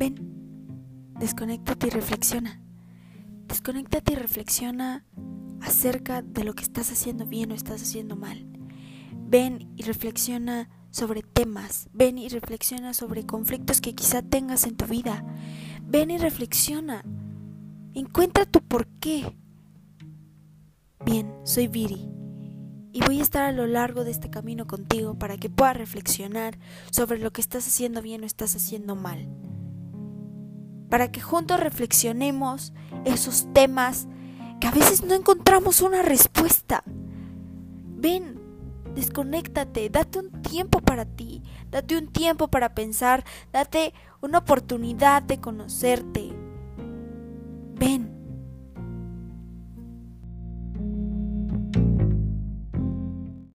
ven, desconéctate y reflexiona. Desconéctate y reflexiona acerca de lo que estás haciendo bien o estás haciendo mal. Ven y reflexiona sobre temas. Ven y reflexiona sobre conflictos que quizá tengas en tu vida. Ven y reflexiona. Encuentra tu por qué. Bien, soy Viri y voy a estar a lo largo de este camino contigo para que puedas reflexionar sobre lo que estás haciendo bien o estás haciendo mal. Para que juntos reflexionemos esos temas que a veces no encontramos una respuesta. Ven, desconéctate, date un tiempo para ti, date un tiempo para pensar, date una oportunidad de conocerte,